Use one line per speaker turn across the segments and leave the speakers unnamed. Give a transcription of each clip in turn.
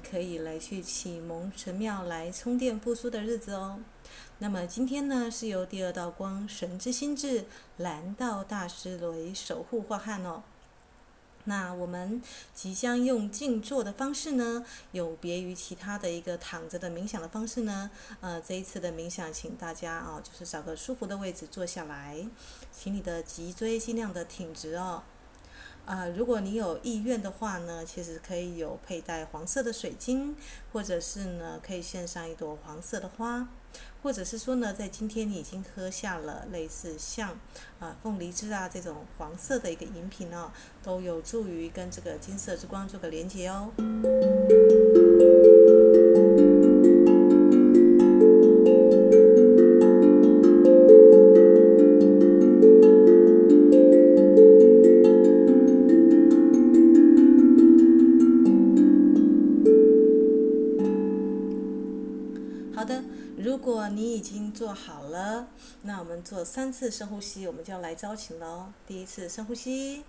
可以来去启蒙神庙来充电复苏的日子哦。那么今天呢，是由第二道光神之心智蓝道大师为守护化汉哦。那我们即将用静坐的方式呢，有别于其他的一个躺着的冥想的方式呢。呃，这一次的冥想，请大家哦，就是找个舒服的位置坐下来，请你的脊椎尽量的挺直哦。啊、如果你有意愿的话呢，其实可以有佩戴黄色的水晶，或者是呢，可以献上一朵黄色的花，或者是说呢，在今天你已经喝下了类似像啊、凤梨汁啊这种黄色的一个饮品哦，都有助于跟这个金色之光做个连接哦。那我们做三次深呼吸，我们就要来招请了。第一次深呼吸，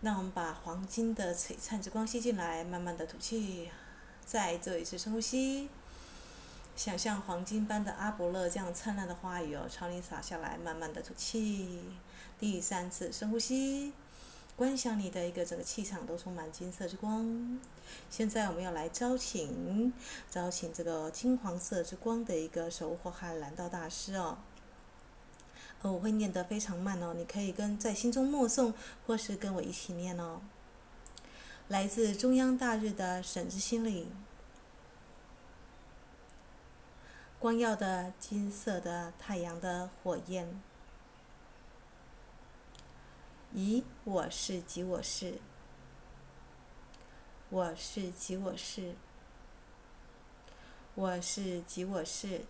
那我们把黄金的璀璨之光吸进来，慢慢的吐气。再做一次深呼吸，想象黄金般的阿伯勒这样灿烂的花雨哦，朝你洒下来，慢慢的吐气。第三次深呼吸。观想你的一个整个气场都充满金色之光。现在我们要来招请，招请这个金黄色之光的一个守护化汉蓝道大师哦。我会念得非常慢哦，你可以跟在心中默诵，或是跟我一起念哦。来自中央大日的神之心灵，光耀的金色的太阳的火焰。以我是即我是，我是即我是，我是即我是，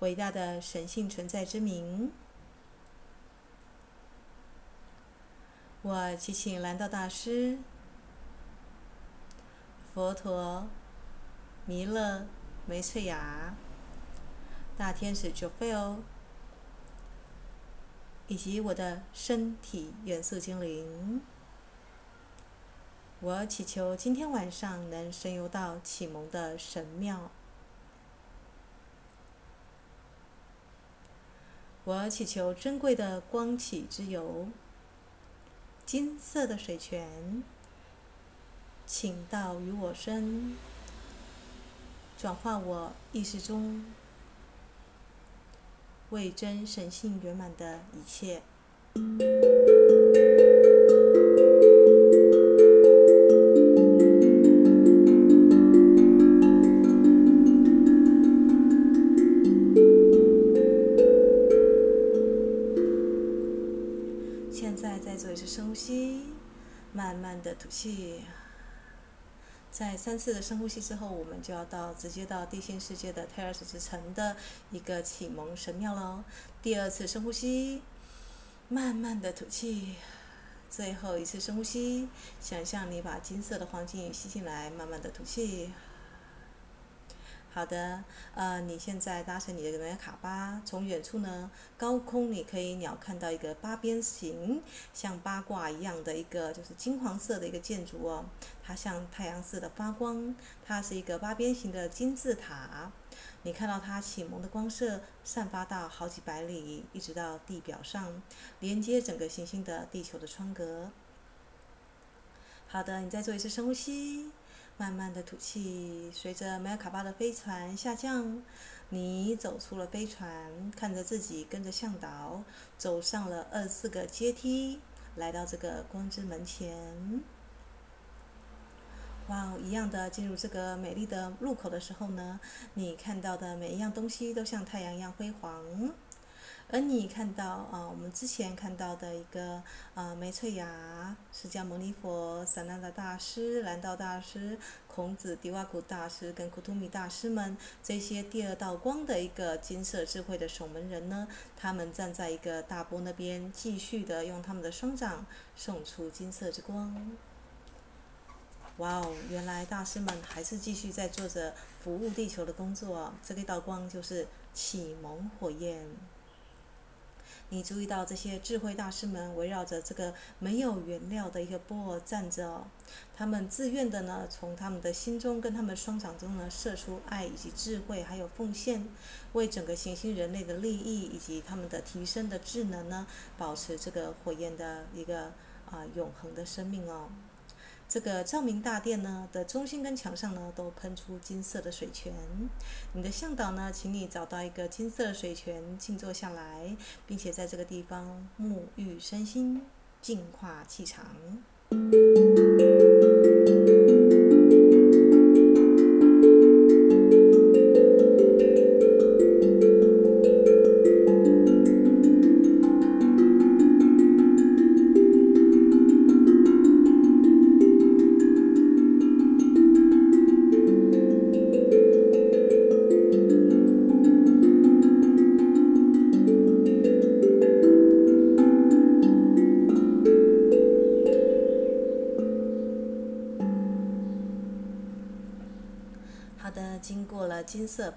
伟大的神性存在之名，我祈请蓝道大师、佛陀、弥勒、梅翠雅、大天使佐菲欧。以及我的身体元素精灵，我祈求今天晚上能神游到启蒙的神庙。我祈求珍贵的光启之油，金色的水泉，请到于我身，转化我意识中。未真神性圆满的一切。慢慢的吐气。在三次的深呼吸之后，我们就要到直接到地心世界的泰尔斯之城的一个启蒙神庙喽。第二次深呼吸，慢慢的吐气，最后一次深呼吸，想象你把金色的黄金吸进来，慢慢的吐气。好的，呃，你现在搭乘你的梅卡巴，从远处呢，高空你可以鸟看到一个八边形，像八卦一样的一个就是金黄色的一个建筑哦，它像太阳似的发光，它是一个八边形的金字塔，你看到它启蒙的光射散发到好几百里，一直到地表上，连接整个行星的地球的窗格。好的，你再做一次深呼吸。慢慢的吐气，随着梅尔卡巴的飞船下降，你走出了飞船，看着自己跟着向导走上了二十四个阶梯，来到这个光之门前。哇，一样的进入这个美丽的入口的时候呢，你看到的每一样东西都像太阳一样辉煌。而你看到啊，我们之前看到的一个啊，梅翠雅、释迦牟尼佛、萨那达大师、蓝道大师、孔子、迪瓦古大师跟库图米大师们这些第二道光的一个金色智慧的守门人呢，他们站在一个大波那边，继续的用他们的双掌送出金色之光。哇哦，原来大师们还是继续在做着服务地球的工作。这一道光就是启蒙火焰。你注意到这些智慧大师们围绕着这个没有原料的一个波尔站着哦，他们自愿的呢，从他们的心中跟他们双掌中呢射出爱以及智慧，还有奉献，为整个行星人类的利益以及他们的提升的智能呢，保持这个火焰的一个啊、永恒的生命哦。这个照明大殿呢的中心跟墙上呢，都喷出金色的水泉。你的向导呢，请你找到一个金色的水泉，静坐下来，并且在这个地方沐浴身心，净化气场。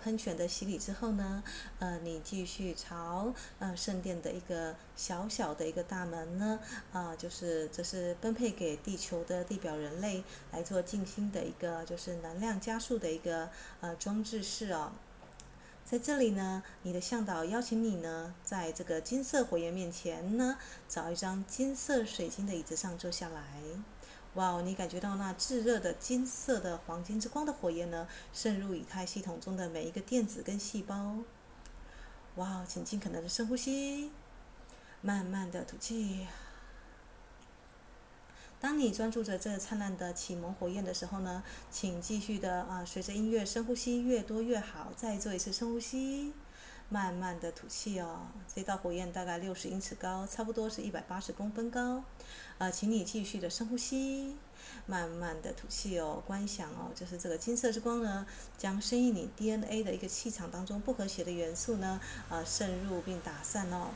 喷泉的洗礼之后呢，呃，你继续朝呃圣殿的一个小小的一个大门呢，啊、就是这是分配给地球的地表人类来做静心的一个就是能量加速的一个呃装置室哦。在这里呢，你的向导邀请你呢，在这个金色火焰面前呢，找一张金色水晶的椅子上坐下来。哇哦！你感觉到那炙热的金色的黄金之光的火焰呢，渗入以太系统中的每一个电子跟细胞。哇哦！请尽可能的深呼吸，慢慢的吐气。当你专注着这灿烂的启蒙火焰的时候呢，请继续的啊，随着音乐深呼吸，越多越好。再做一次深呼吸。慢慢的吐气哦，这道火焰大概六十英尺高，差不多是一百八十公分高。呃，请你继续的深呼吸，慢慢的吐气哦，观想哦，就是这个金色之光呢，将深入你 DNA 的一个气场当中不和谐的元素呢，呃，渗入并打散哦。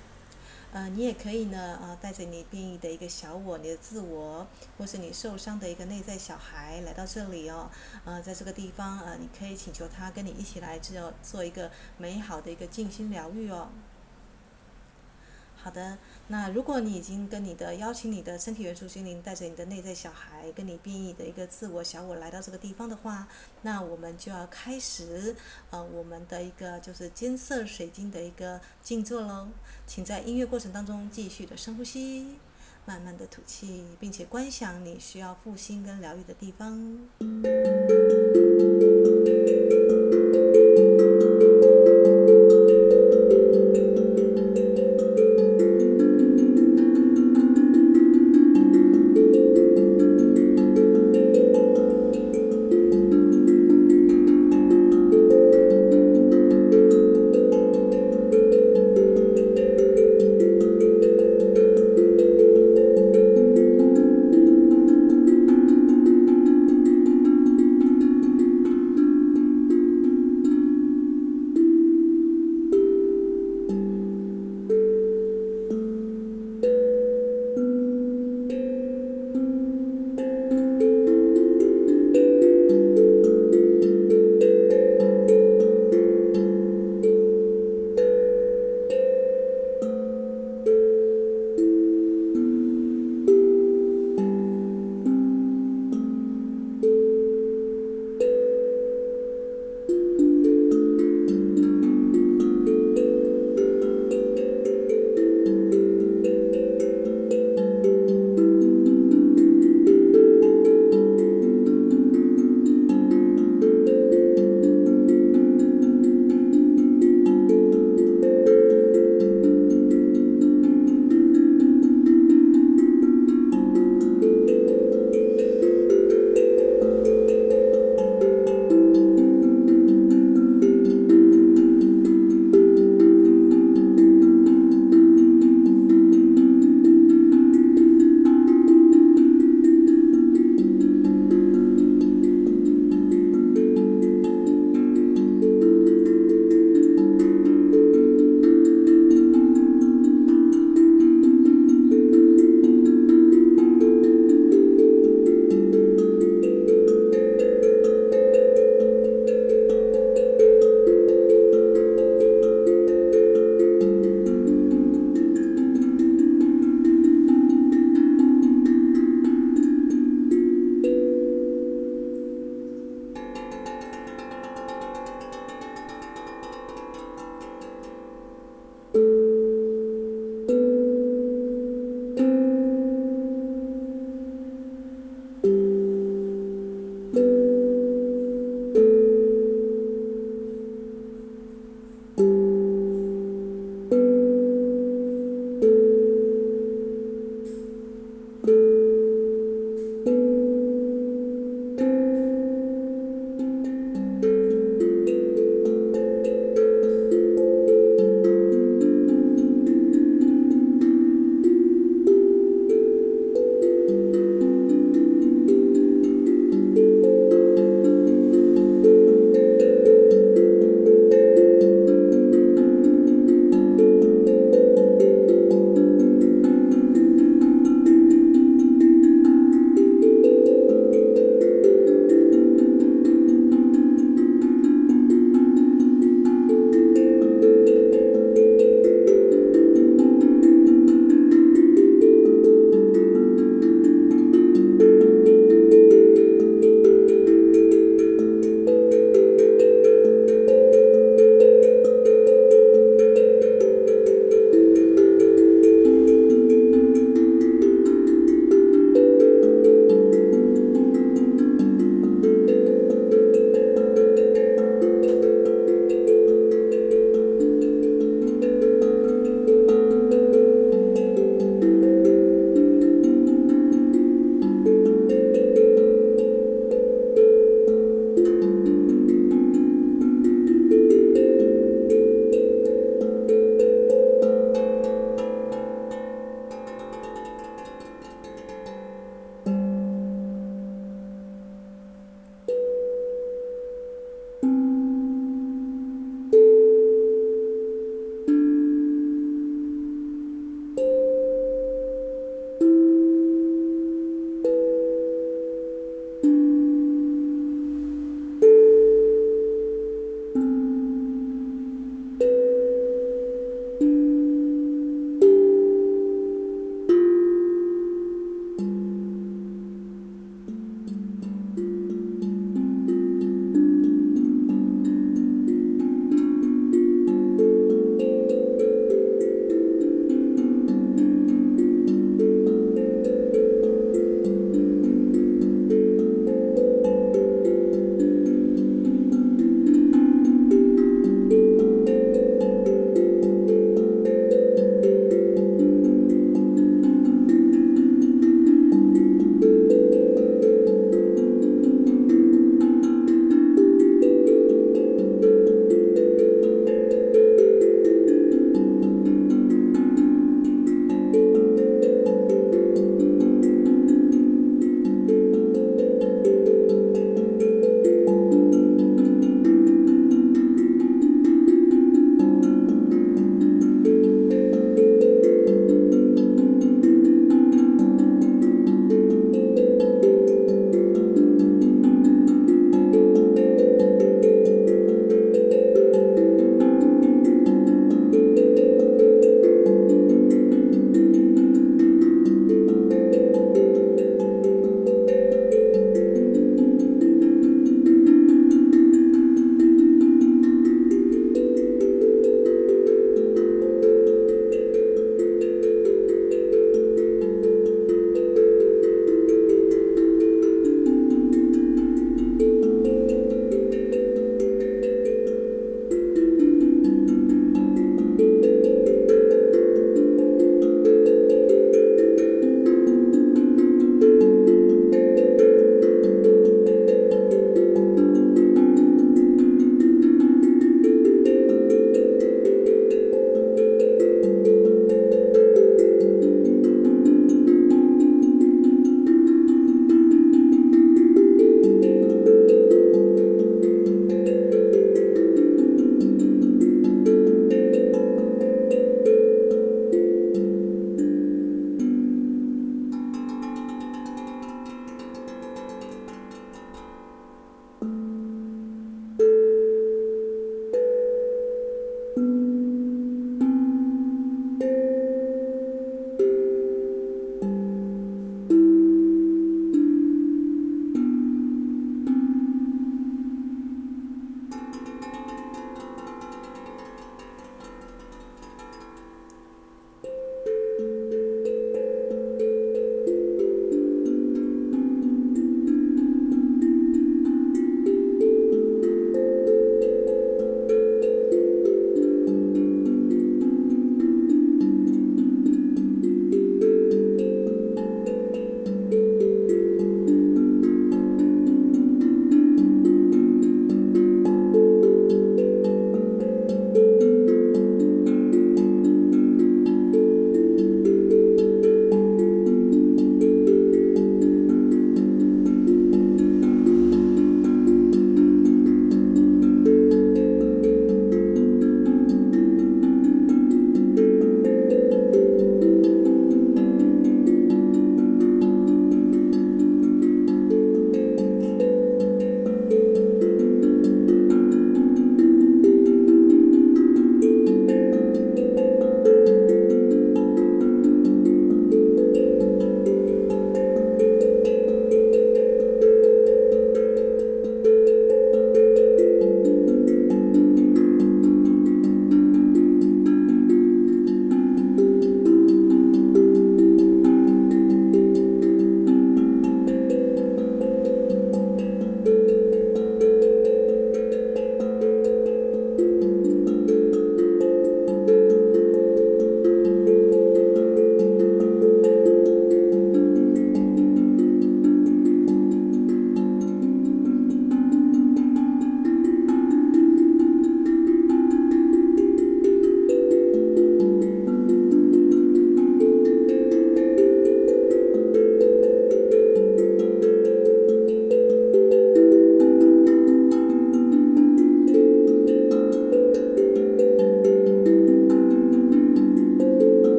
呃，你也可以呢，呃，带着你变异的一个小我，你的自我，或是你受伤的一个内在小孩来到这里哦，呃，在这个地方，呃，你可以请求他跟你一起来做做一个美好的一个静心疗愈哦。好的，那如果你已经跟你的邀请你的身体元素精灵带着你的内在小孩跟你变异的一个自我小我来到这个地方的话，那我们就要开始呃我们的一个就是金色水晶的一个静坐喽。请在音乐过程当中继续的深呼吸，慢慢的吐气，并且观想你需要复兴跟疗愈的地方。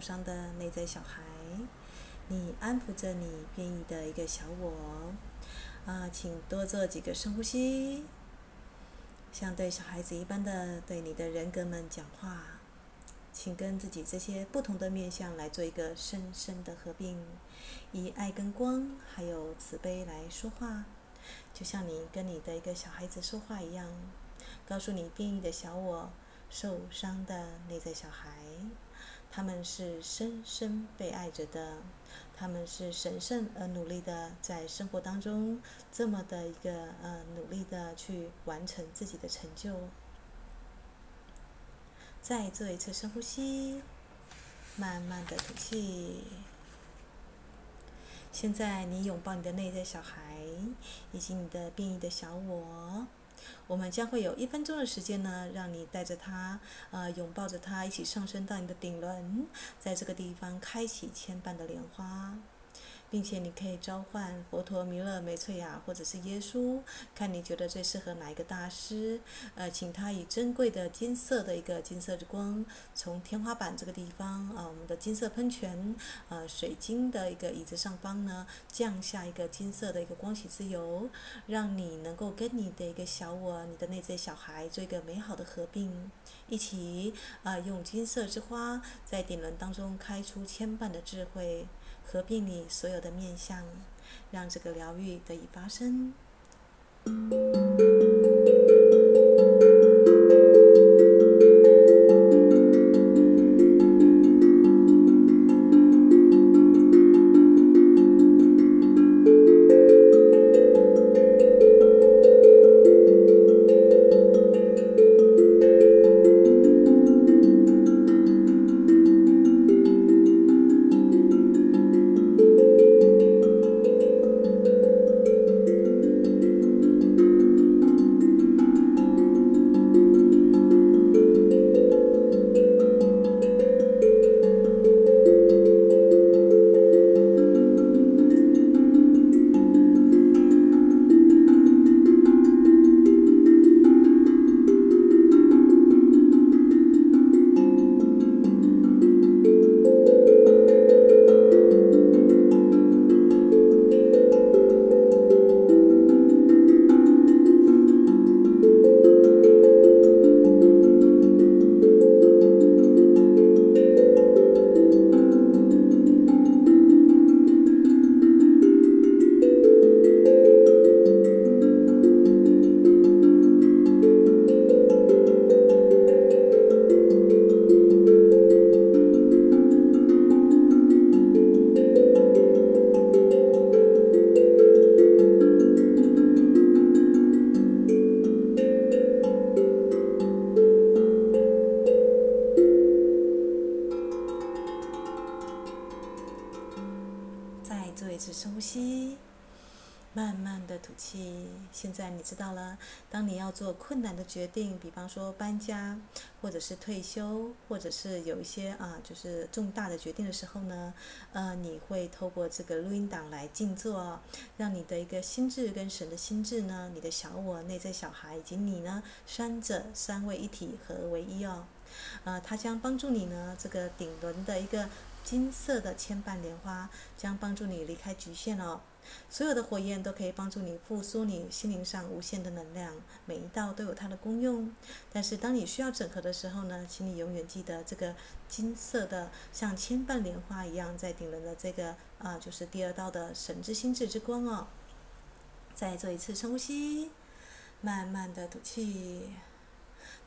受伤的内在小孩，你安抚着你变异的一个小我。啊，请多做几个深呼吸，像对小孩子一般的对你的人格们讲话。请跟自己这些不同的面相来做一个深深的合并，以爱跟光还有慈悲来说话。就像你跟你的一个小孩子说话一样，告诉你变异的小我、受伤的内在小孩，他们是深深被爱着的，他们是神圣而努力的，在生活当中这么的一个呃努力的去完成自己的成就。再做一次深呼吸，慢慢的吐气。现在你拥抱你的内在小孩，以及你的变异的小我。我们将会有一分钟的时间呢，让你带着他，呃，拥抱着他，一起上升到你的顶轮，在这个地方开启牵绊的莲花。并且你可以召唤佛陀、弥勒、美翠雅，或者是耶稣，看你觉得最适合哪一个大师，呃，请他以珍贵的金色的一个金色之光，从天花板这个地方，啊、我们的金色喷泉，呃，水晶的一个椅子上方呢，降下一个金色的一个光喜之油，让你能够跟你的一个小我、你的内在小孩做一个美好的合并，一起啊、用金色之花在顶轮当中开出千瓣的智慧。合并你所有的面相，让这个疗愈得以发生。做困难的决定，比方说搬家，或者是退休，或者是有一些啊，就是重大的决定的时候呢，呃，你会透过这个录音档来静坐，让你的一个心智跟神的心智呢，你的小我、内在小孩以及你呢，三者三位一体合为一哦，呃，它将帮助你呢，这个顶轮的一个金色的千瓣莲花，将帮助你离开局限哦。所有的火焰都可以帮助你复苏你心灵上无限的能量，每一道都有它的功用。但是当你需要整合的时候呢，请你永远记得这个金色的像千瓣莲花一样在顶轮的这个啊，就是第二道的神之心智之光哦。再做一次深呼吸，慢慢的吐气。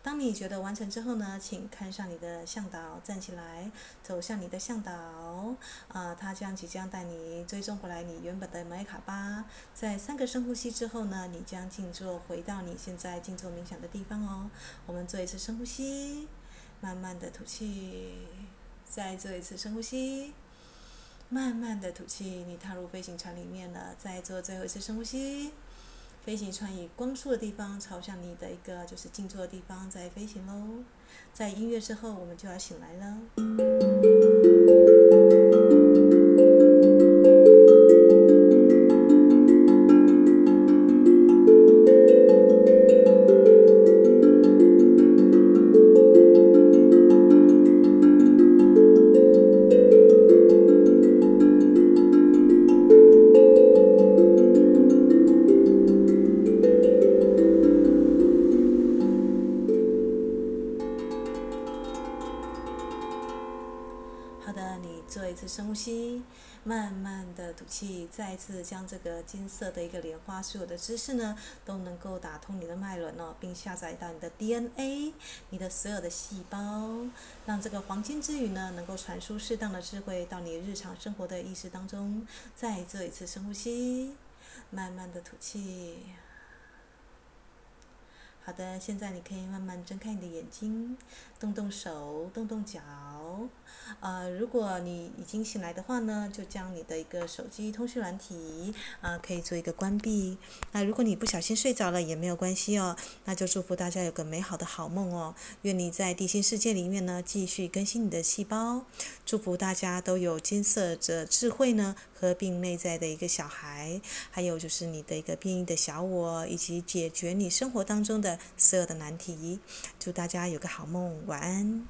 当你觉得完成之后呢，请看上你的向导，站起来，走向你的向导，啊、呃，他将即将带你追踪回来你原本的麦卡巴。在三个深呼吸之后呢，你将静坐回到你现在静坐冥想的地方哦。我们做一次深呼吸，慢慢的吐气，再做一次深呼吸，慢慢的吐气。你踏入飞行船里面了，再做最后一次深呼吸。飞行船以光速的地方朝向你的一个就是静坐的地方在飞行喽，在音乐之后我们就要醒来了。金色的一个莲花所有的知识呢，都能够打通你的脉轮哦，并下载到你的 DNA，你的所有的细胞，让这个黄金之语呢，能够传输适当的智慧到你日常生活的意识当中。再做一次深呼吸，慢慢的吐气。好的，现在你可以慢慢睁开你的眼睛，动动手，动动脚。呃，如果你已经醒来的话呢，就将你的一个手机通讯软体啊、可以做一个关闭。那如果你不小心睡着了也没有关系哦，那就祝福大家有个美好的好梦哦。愿你在地心世界里面呢，继续更新你的细胞。祝福大家都有金色的智慧呢，合并内在的一个小孩，还有就是你的一个变异的小我，以及解决你生活当中的所有的难题。祝大家有个好梦，晚安。